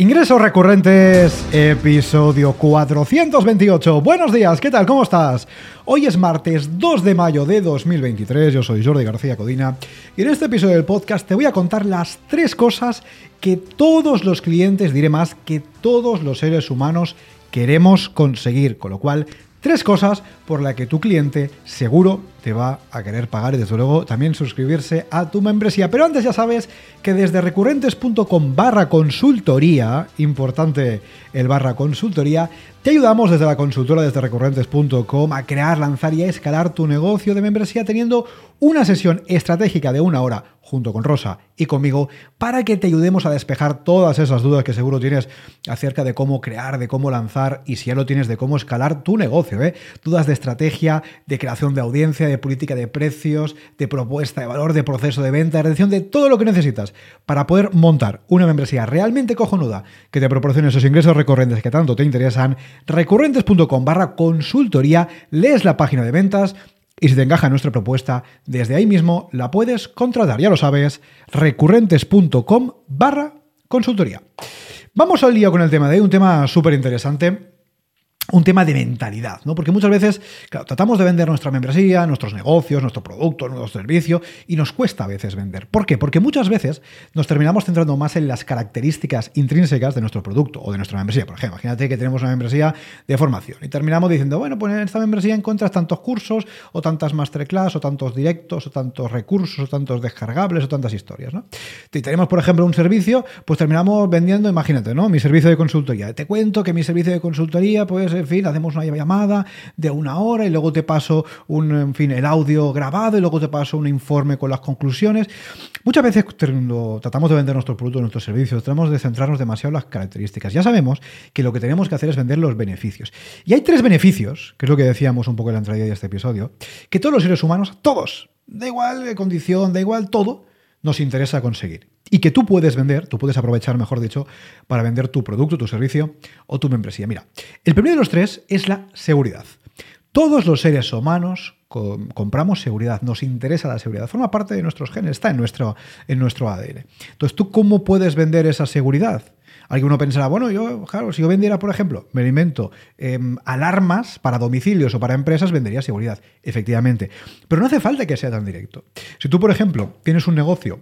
Ingresos recurrentes, episodio 428. Buenos días, ¿qué tal? ¿Cómo estás? Hoy es martes 2 de mayo de 2023, yo soy Jordi García Codina y en este episodio del podcast te voy a contar las tres cosas que todos los clientes, diré más, que todos los seres humanos queremos conseguir, con lo cual Tres cosas por las que tu cliente seguro te va a querer pagar y desde luego también suscribirse a tu membresía. Pero antes ya sabes que desde recurrentes.com barra consultoría, importante el barra consultoría, te ayudamos desde la consultora desde recurrentes.com a crear, lanzar y a escalar tu negocio de membresía teniendo una sesión estratégica de una hora junto con Rosa y conmigo para que te ayudemos a despejar todas esas dudas que seguro tienes acerca de cómo crear, de cómo lanzar y si ya lo tienes de cómo escalar tu negocio. ¿eh? Dudas de estrategia, de creación de audiencia, de política de precios, de propuesta de valor, de proceso de venta, de retención, de todo lo que necesitas para poder montar una membresía realmente cojonuda que te proporcione esos ingresos recurrentes que tanto te interesan. Recurrentes.com barra consultoría, lees la página de ventas y si te encaja nuestra propuesta, desde ahí mismo la puedes contratar, ya lo sabes, recurrentes.com barra consultoría. Vamos al día con el tema de hoy, un tema súper interesante un tema de mentalidad, ¿no? Porque muchas veces, claro, tratamos de vender nuestra membresía, nuestros negocios, nuestro producto, nuestro servicio, y nos cuesta a veces vender. ¿Por qué? Porque muchas veces nos terminamos centrando más en las características intrínsecas de nuestro producto o de nuestra membresía. Por ejemplo, imagínate que tenemos una membresía de formación y terminamos diciendo, bueno, pues en esta membresía encuentras tantos cursos, o tantas masterclass, o tantos directos, o tantos recursos, o tantos descargables, o tantas historias, ¿no? Si tenemos, por ejemplo, un servicio, pues terminamos vendiendo, imagínate, ¿no? Mi servicio de consultoría. Te cuento que mi servicio de consultoría, pues en fin, hacemos una llamada de una hora y luego te paso un, fin, el audio grabado y luego te paso un informe con las conclusiones. Muchas veces cuando tratamos de vender nuestro producto, nuestros servicios, tratamos de centrarnos demasiado en las características. Ya sabemos que lo que tenemos que hacer es vender los beneficios. Y hay tres beneficios, que es lo que decíamos un poco en la entrada de este episodio, que todos los seres humanos, todos, da igual condición, da igual todo, nos interesa conseguir. Y que tú puedes vender, tú puedes aprovechar, mejor dicho, para vender tu producto, tu servicio o tu membresía. Mira, el primero de los tres es la seguridad. Todos los seres humanos compramos seguridad, nos interesa la seguridad, forma parte de nuestros genes, está en nuestro, en nuestro ADN. Entonces, ¿tú cómo puedes vender esa seguridad? Alguno pensará, bueno, yo, claro, si yo vendiera, por ejemplo, me invento em, alarmas para domicilios o para empresas, vendería seguridad, efectivamente. Pero no hace falta que sea tan directo. Si tú, por ejemplo, tienes un negocio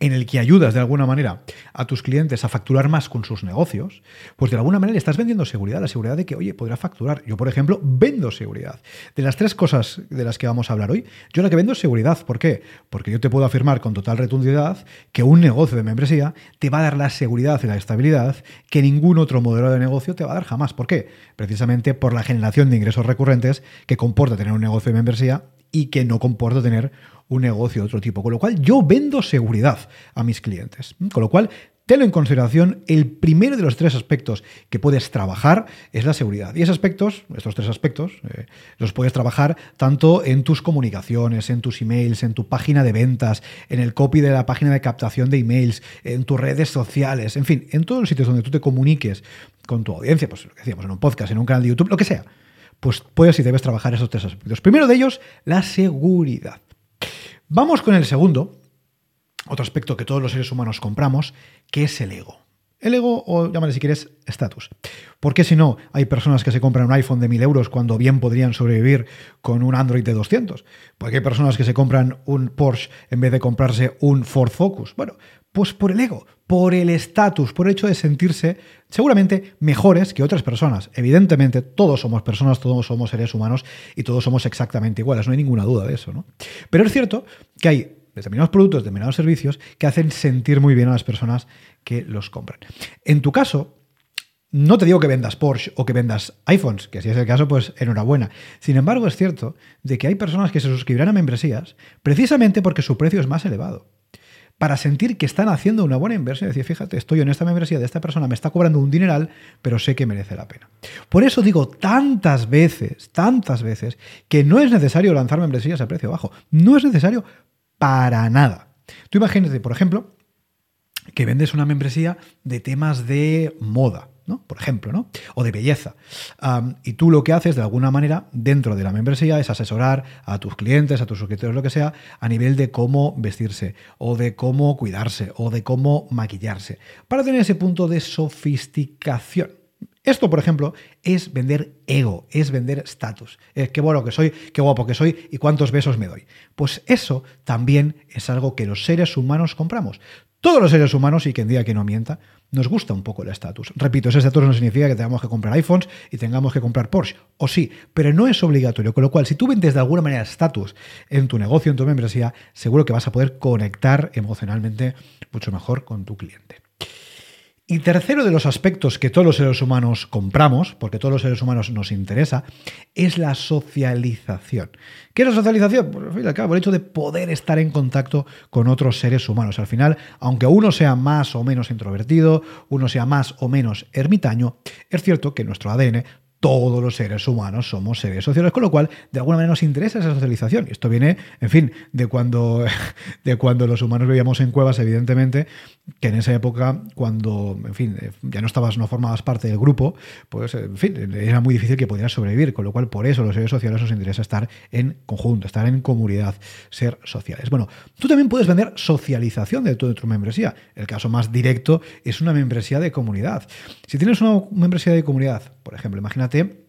en el que ayudas de alguna manera a tus clientes a facturar más con sus negocios, pues de alguna manera estás vendiendo seguridad, la seguridad de que, oye, podrá facturar. Yo, por ejemplo, vendo seguridad. De las tres cosas de las que vamos a hablar hoy, yo la que vendo es seguridad. ¿Por qué? Porque yo te puedo afirmar con total rotundidad que un negocio de membresía te va a dar la seguridad y la estabilidad que ningún otro modelo de negocio te va a dar jamás. ¿Por qué? Precisamente por la generación de ingresos recurrentes que comporta tener un negocio de membresía y que no comporta tener un negocio de otro tipo. Con lo cual yo vendo seguridad a mis clientes. Con lo cual Tenlo en consideración, el primero de los tres aspectos que puedes trabajar es la seguridad. Y esos aspectos, estos tres aspectos, eh, los puedes trabajar tanto en tus comunicaciones, en tus emails, en tu página de ventas, en el copy de la página de captación de emails, en tus redes sociales, en fin, en todos los sitios donde tú te comuniques con tu audiencia, pues lo que decíamos, en un podcast, en un canal de YouTube, lo que sea. Pues puedes y debes trabajar esos tres aspectos. Primero de ellos, la seguridad. Vamos con el segundo, otro aspecto que todos los seres humanos compramos, que es el ego. El ego, o llámale si quieres, estatus. ¿Por qué si no hay personas que se compran un iPhone de 1000 euros cuando bien podrían sobrevivir con un Android de 200? Porque hay personas que se compran un Porsche en vez de comprarse un Ford Focus. Bueno, pues por el ego, por el estatus, por el hecho de sentirse seguramente mejores que otras personas. Evidentemente, todos somos personas, todos somos seres humanos y todos somos exactamente iguales, no hay ninguna duda de eso. ¿no? Pero es cierto que hay determinados productos, determinados servicios que hacen sentir muy bien a las personas que los compran. En tu caso, no te digo que vendas Porsche o que vendas iPhones, que si es el caso, pues enhorabuena. Sin embargo, es cierto de que hay personas que se suscribirán a membresías precisamente porque su precio es más elevado para sentir que están haciendo una buena inversión. Decir, fíjate, estoy en esta membresía de esta persona, me está cobrando un dineral, pero sé que merece la pena. Por eso digo tantas veces, tantas veces, que no es necesario lanzar membresías a precio bajo. No es necesario para nada. Tú imagínate, por ejemplo, que vendes una membresía de temas de moda. ¿No? Por ejemplo, ¿no? O de belleza. y tú lo que haces de alguna manera dentro de la membresía es asesorar a tus clientes, a tus suscriptores, lo que sea, a nivel de cómo vestirse, o de cómo cuidarse, o de cómo maquillarse, para tener ese punto de sofisticación. Esto, por ejemplo, es vender ego, es vender estatus. qué bueno que soy, qué guapo que soy y cuántos besos me doy. Pues eso también es algo que los seres humanos compramos. Todos los seres humanos, y quien diga que no mienta, nos gusta un poco el estatus. Repito, ese estatus no significa que tengamos que comprar iPhones y tengamos que comprar Porsche. O sí, pero no es obligatorio. Con lo cual, si tú vendes de alguna manera estatus en tu negocio, en tu membresía, seguro que vas a poder conectar emocionalmente mucho mejor con tu cliente. Y tercero de los aspectos que todos los seres humanos compramos, porque todos los seres humanos nos interesa, es la socialización. ¿Qué es la socialización? Pues al fin al cabo, el hecho de poder estar en contacto con otros seres humanos. Al final, aunque uno sea más o menos introvertido, uno sea más o menos ermitaño, es cierto que nuestro ADN todos los seres humanos somos seres sociales, con lo cual de alguna manera nos interesa esa socialización. Y esto viene, en fin, de cuando, de cuando los humanos vivíamos en cuevas, evidentemente, que en esa época, cuando, en fin, ya no estabas, no formabas parte del grupo, pues, en fin, era muy difícil que pudieras sobrevivir, con lo cual por eso los seres sociales nos interesa estar en conjunto, estar en comunidad, ser sociales. Bueno, tú también puedes vender socialización de tu, tu membresía. El caso más directo es una membresía de comunidad. Si tienes una membresía de comunidad, por ejemplo, imagínate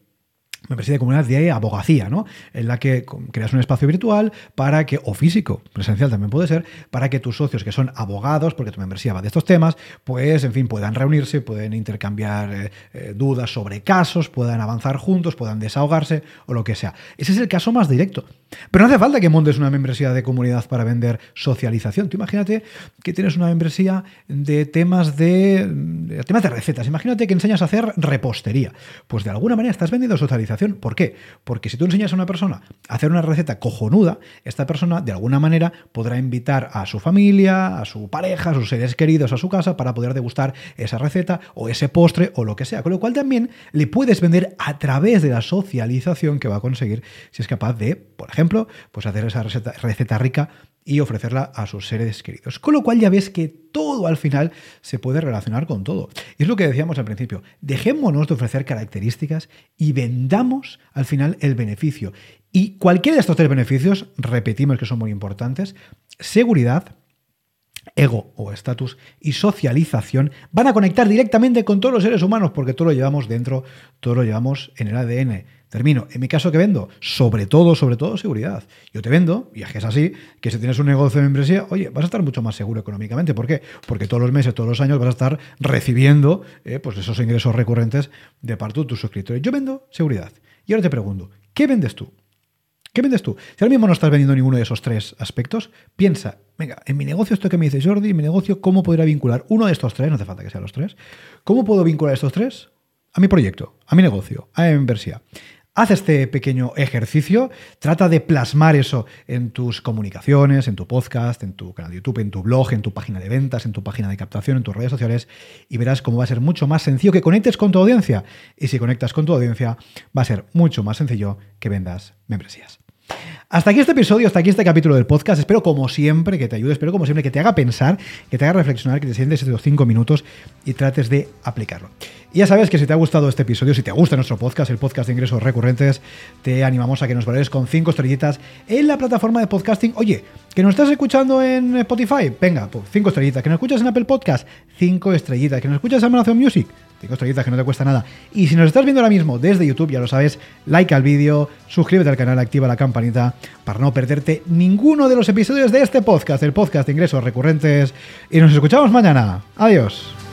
membresía de comunidad de abogacía, ¿no? En la que creas un espacio virtual para que, o físico, presencial también puede ser, para que tus socios que son abogados, porque tu membresía va de estos temas, pues, en fin, puedan reunirse, pueden intercambiar eh, eh, dudas sobre casos, puedan avanzar juntos, puedan desahogarse o lo que sea. Ese es el caso más directo. Pero no hace falta que montes una membresía de comunidad para vender socialización. Imagínate que tienes una membresía de temas de temas de recetas. Imagínate que enseñas a hacer repostería. Pues de alguna manera estás vendiendo socialización ¿Por qué? Porque si tú enseñas a una persona a hacer una receta cojonuda, esta persona de alguna manera podrá invitar a su familia, a su pareja, a sus seres queridos a su casa para poder degustar esa receta o ese postre o lo que sea. Con lo cual también le puedes vender a través de la socialización que va a conseguir si es capaz de, por ejemplo, pues hacer esa receta, receta rica y ofrecerla a sus seres queridos. Con lo cual ya ves que todo al final se puede relacionar con todo. Y es lo que decíamos al principio, dejémonos de ofrecer características y vendamos al final el beneficio. Y cualquiera de estos tres beneficios, repetimos que son muy importantes, seguridad, ego o estatus y socialización van a conectar directamente con todos los seres humanos porque todo lo llevamos dentro, todo lo llevamos en el ADN. Termino. En mi caso, ¿qué vendo? Sobre todo, sobre todo, seguridad. Yo te vendo, y es que es así, que si tienes un negocio de membresía, oye, vas a estar mucho más seguro económicamente. ¿Por qué? Porque todos los meses, todos los años vas a estar recibiendo eh, pues esos ingresos recurrentes de parte de tus suscriptores. Yo vendo seguridad. Y ahora te pregunto, ¿qué vendes tú? ¿Qué vendes tú? Si ahora mismo no estás vendiendo ninguno de esos tres aspectos, piensa, venga, en mi negocio esto que me dice Jordi, en mi negocio, ¿cómo podría vincular uno de estos tres? No hace falta que sean los tres. ¿Cómo puedo vincular estos tres? A mi proyecto, a mi negocio, a mi membresía. Haz este pequeño ejercicio, trata de plasmar eso en tus comunicaciones, en tu podcast, en tu canal de YouTube, en tu blog, en tu página de ventas, en tu página de captación, en tus redes sociales y verás cómo va a ser mucho más sencillo que conectes con tu audiencia. Y si conectas con tu audiencia, va a ser mucho más sencillo que vendas membresías. Hasta aquí este episodio, hasta aquí este capítulo del podcast. Espero como siempre que te ayude, espero como siempre que te haga pensar, que te haga reflexionar, que te sientes estos cinco minutos y trates de aplicarlo. Y ya sabes que si te ha gustado este episodio, si te gusta nuestro podcast, el podcast de ingresos recurrentes, te animamos a que nos valores con cinco estrellitas en la plataforma de podcasting. Oye, que nos estás escuchando en Spotify, venga, pues cinco estrellitas. Que nos escuchas en Apple Podcast, cinco estrellitas. Que nos escuchas en Amazon Music, cinco estrellitas que no te cuesta nada. Y si nos estás viendo ahora mismo desde YouTube, ya lo sabes, like al vídeo, suscríbete al canal, activa la campanita para no perderte ninguno de los episodios de este podcast, el podcast de ingresos recurrentes. Y nos escuchamos mañana. Adiós.